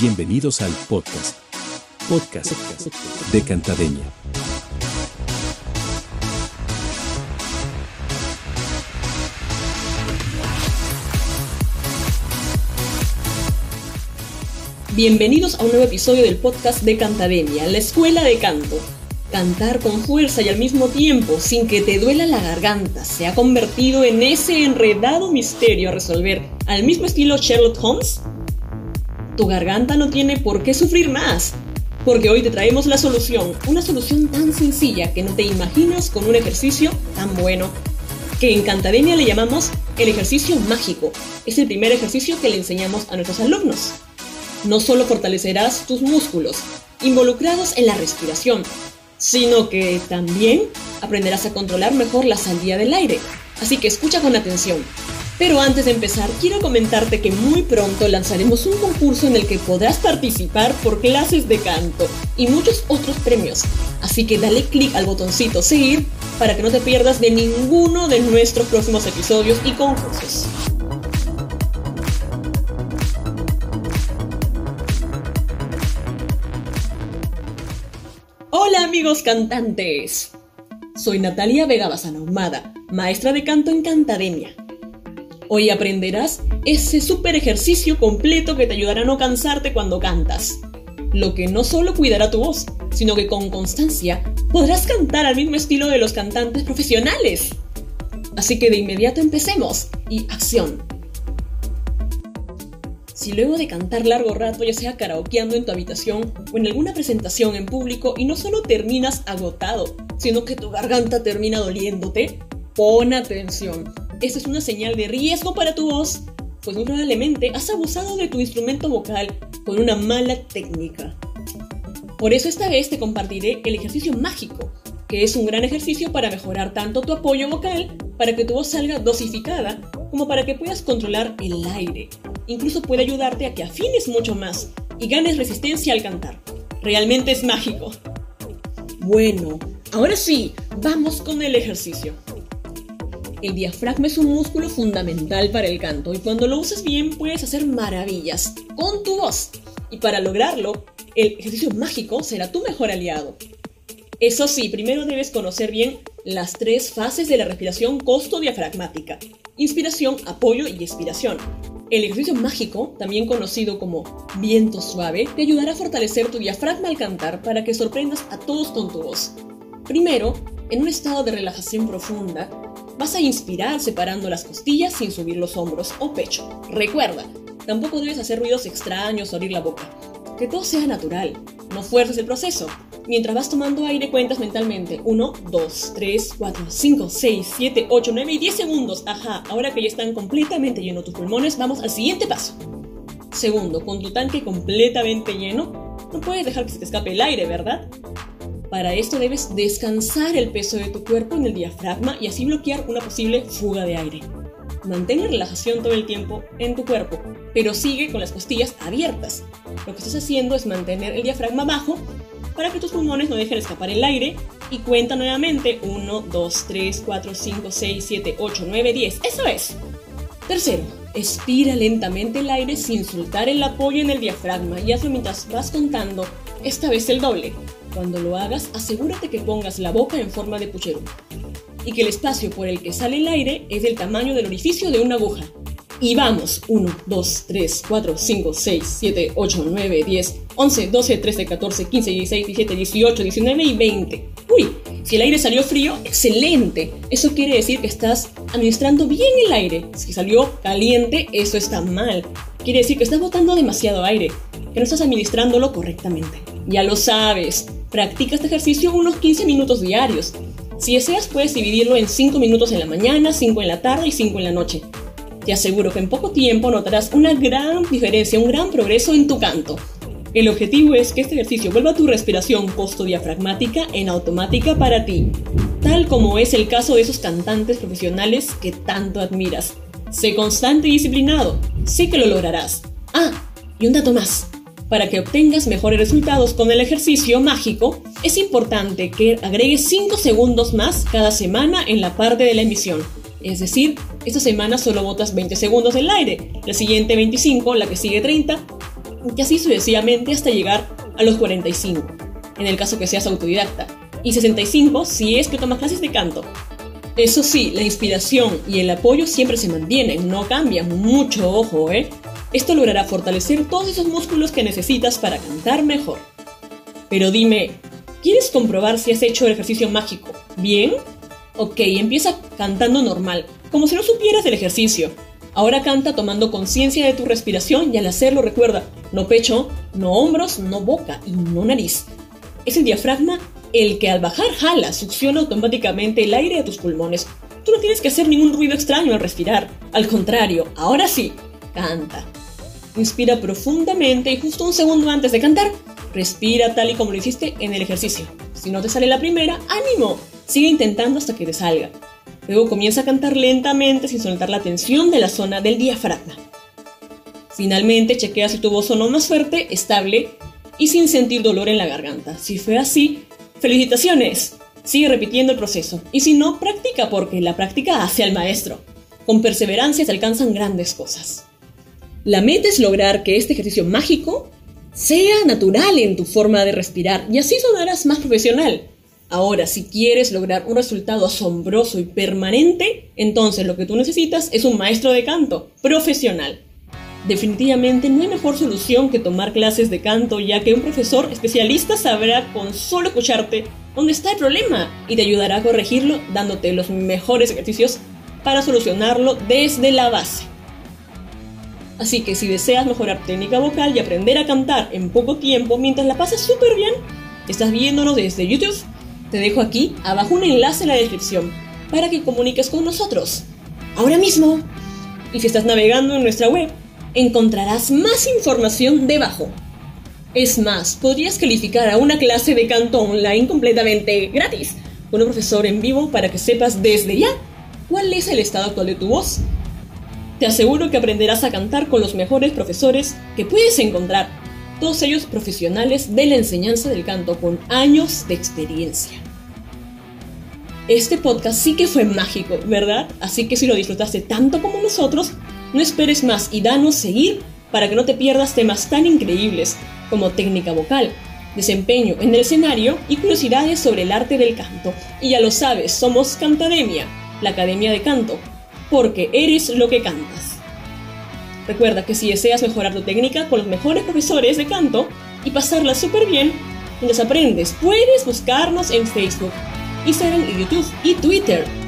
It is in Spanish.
Bienvenidos al podcast. Podcast de Cantademia. Bienvenidos a un nuevo episodio del podcast de Cantademia, la escuela de canto. Cantar con fuerza y al mismo tiempo, sin que te duela la garganta, se ha convertido en ese enredado misterio a resolver, al mismo estilo Sherlock Holmes. Tu garganta no tiene por qué sufrir más, porque hoy te traemos la solución, una solución tan sencilla que no te imaginas con un ejercicio tan bueno, que en Cantademia le llamamos el ejercicio mágico. Es el primer ejercicio que le enseñamos a nuestros alumnos. No solo fortalecerás tus músculos involucrados en la respiración, sino que también aprenderás a controlar mejor la salida del aire. Así que escucha con atención. Pero antes de empezar, quiero comentarte que muy pronto lanzaremos un concurso en el que podrás participar por clases de canto y muchos otros premios. Así que dale clic al botoncito seguir para que no te pierdas de ninguno de nuestros próximos episodios y concursos. Hola amigos cantantes. Soy Natalia Vega Bazana maestra de canto en Cantademia. Hoy aprenderás ese super ejercicio completo que te ayudará a no cansarte cuando cantas. Lo que no solo cuidará tu voz, sino que con constancia podrás cantar al mismo estilo de los cantantes profesionales. Así que de inmediato empecemos y acción. Si luego de cantar largo rato, ya sea karaokeando en tu habitación o en alguna presentación en público y no solo terminas agotado, sino que tu garganta termina doliéndote, pon atención. Esta es una señal de riesgo para tu voz, pues muy probablemente has abusado de tu instrumento vocal con una mala técnica. Por eso esta vez te compartiré el ejercicio mágico, que es un gran ejercicio para mejorar tanto tu apoyo vocal, para que tu voz salga dosificada, como para que puedas controlar el aire incluso puede ayudarte a que afines mucho más y ganes resistencia al cantar. Realmente es mágico. Bueno, ahora sí, vamos con el ejercicio. El diafragma es un músculo fundamental para el canto y cuando lo usas bien puedes hacer maravillas con tu voz. Y para lograrlo, el ejercicio mágico será tu mejor aliado. Eso sí, primero debes conocer bien las tres fases de la respiración costo-diafragmática. Inspiración, apoyo y expiración. El ejercicio mágico, también conocido como viento suave, te ayudará a fortalecer tu diafragma al cantar para que sorprendas a todos con tu voz. Primero, en un estado de relajación profunda, vas a inspirar separando las costillas sin subir los hombros o pecho. Recuerda, tampoco debes hacer ruidos extraños o abrir la boca. Que todo sea natural, no fuerces el proceso. Mientras vas tomando aire, cuentas mentalmente 1, 2, 3, 4, 5, 6, 7, 8, 9 y 10 segundos. Ajá, ahora que ya están completamente llenos tus pulmones, vamos al siguiente paso. Segundo, con tu tanque completamente lleno, no puedes dejar que se te escape el aire, ¿verdad? Para esto debes descansar el peso de tu cuerpo en el diafragma y así bloquear una posible fuga de aire. Mantén la relajación todo el tiempo en tu cuerpo, pero sigue con las costillas abiertas. Lo que estás haciendo es mantener el diafragma bajo para que tus pulmones no dejen escapar el aire y cuenta nuevamente 1, 2, 3, 4, 5, 6, 7, 8, 9, 10. Eso es. Tercero, expira lentamente el aire sin soltar el apoyo en el diafragma y hazlo mientras vas contando, esta vez el doble. Cuando lo hagas, asegúrate que pongas la boca en forma de puchero y que el espacio por el que sale el aire es del tamaño del orificio de una aguja. Y vamos, 1, 2, 3, 4, 5, 6, 7, 8, 9, 10, 11, 12, 13, 14, 15, 16, 17, 18, 19 y 20. Uy, si el aire salió frío, excelente. Eso quiere decir que estás administrando bien el aire. Si salió caliente, eso está mal. Quiere decir que estás botando demasiado aire, que no estás administrándolo correctamente. Ya lo sabes, practica este ejercicio unos 15 minutos diarios. Si deseas, puedes dividirlo en 5 minutos en la mañana, 5 en la tarde y 5 en la noche. Te aseguro que en poco tiempo notarás una gran diferencia, un gran progreso en tu canto. El objetivo es que este ejercicio vuelva tu respiración post-diafragmática en automática para ti, tal como es el caso de esos cantantes profesionales que tanto admiras. Sé constante y disciplinado, sé que lo lograrás. Ah, y un dato más. Para que obtengas mejores resultados con el ejercicio mágico, es importante que agregues 5 segundos más cada semana en la parte de la emisión. Es decir, esta semana solo botas 20 segundos del aire, la siguiente 25, la que sigue 30, y así sucesivamente hasta llegar a los 45, en el caso que seas autodidacta, y 65 si es que tomas clases de canto. Eso sí, la inspiración y el apoyo siempre se mantienen, no cambian, mucho ojo, ¿eh? Esto logrará fortalecer todos esos músculos que necesitas para cantar mejor. Pero dime, ¿quieres comprobar si has hecho el ejercicio mágico? ¿Bien? Ok, empieza cantando normal, como si no supieras el ejercicio. Ahora canta tomando conciencia de tu respiración y al hacerlo recuerda, no pecho, no hombros, no boca y no nariz. Es el diafragma el que al bajar jala, succiona automáticamente el aire a tus pulmones. Tú no tienes que hacer ningún ruido extraño al respirar. Al contrario, ahora sí, canta. Inspira profundamente y justo un segundo antes de cantar, respira tal y como lo hiciste en el ejercicio. Si no te sale la primera, ánimo, sigue intentando hasta que te salga. Luego comienza a cantar lentamente sin soltar la tensión de la zona del diafragma. Finalmente chequea si tu voz sonó más fuerte, estable y sin sentir dolor en la garganta. Si fue así, felicitaciones. Sigue repitiendo el proceso. Y si no, practica porque la práctica hace al maestro. Con perseverancia se alcanzan grandes cosas. La meta es lograr que este ejercicio mágico sea natural en tu forma de respirar y así sonarás más profesional. Ahora, si quieres lograr un resultado asombroso y permanente, entonces lo que tú necesitas es un maestro de canto profesional. Definitivamente no hay mejor solución que tomar clases de canto, ya que un profesor especialista sabrá con solo escucharte dónde está el problema y te ayudará a corregirlo dándote los mejores ejercicios para solucionarlo desde la base. Así que si deseas mejorar técnica vocal y aprender a cantar en poco tiempo mientras la pasas súper bien, estás viéndonos desde YouTube, te dejo aquí abajo un enlace en la descripción para que comuniques con nosotros. Ahora mismo. Y si estás navegando en nuestra web, encontrarás más información debajo. Es más, podrías calificar a una clase de canto online completamente gratis con un profesor en vivo para que sepas desde ya cuál es el estado actual de tu voz te aseguro que aprenderás a cantar con los mejores profesores que puedes encontrar, todos ellos profesionales de la enseñanza del canto con años de experiencia. Este podcast sí que fue mágico, ¿verdad? Así que si lo disfrutaste tanto como nosotros, no esperes más y danos seguir para que no te pierdas temas tan increíbles como técnica vocal, desempeño en el escenario y curiosidades sobre el arte del canto. Y ya lo sabes, somos Cantademia, la Academia de Canto, porque eres lo que cantas. Recuerda que si deseas mejorar tu técnica con los mejores profesores de canto y pasarla súper bien, mientras aprendes, puedes buscarnos en Facebook, Instagram YouTube y Twitter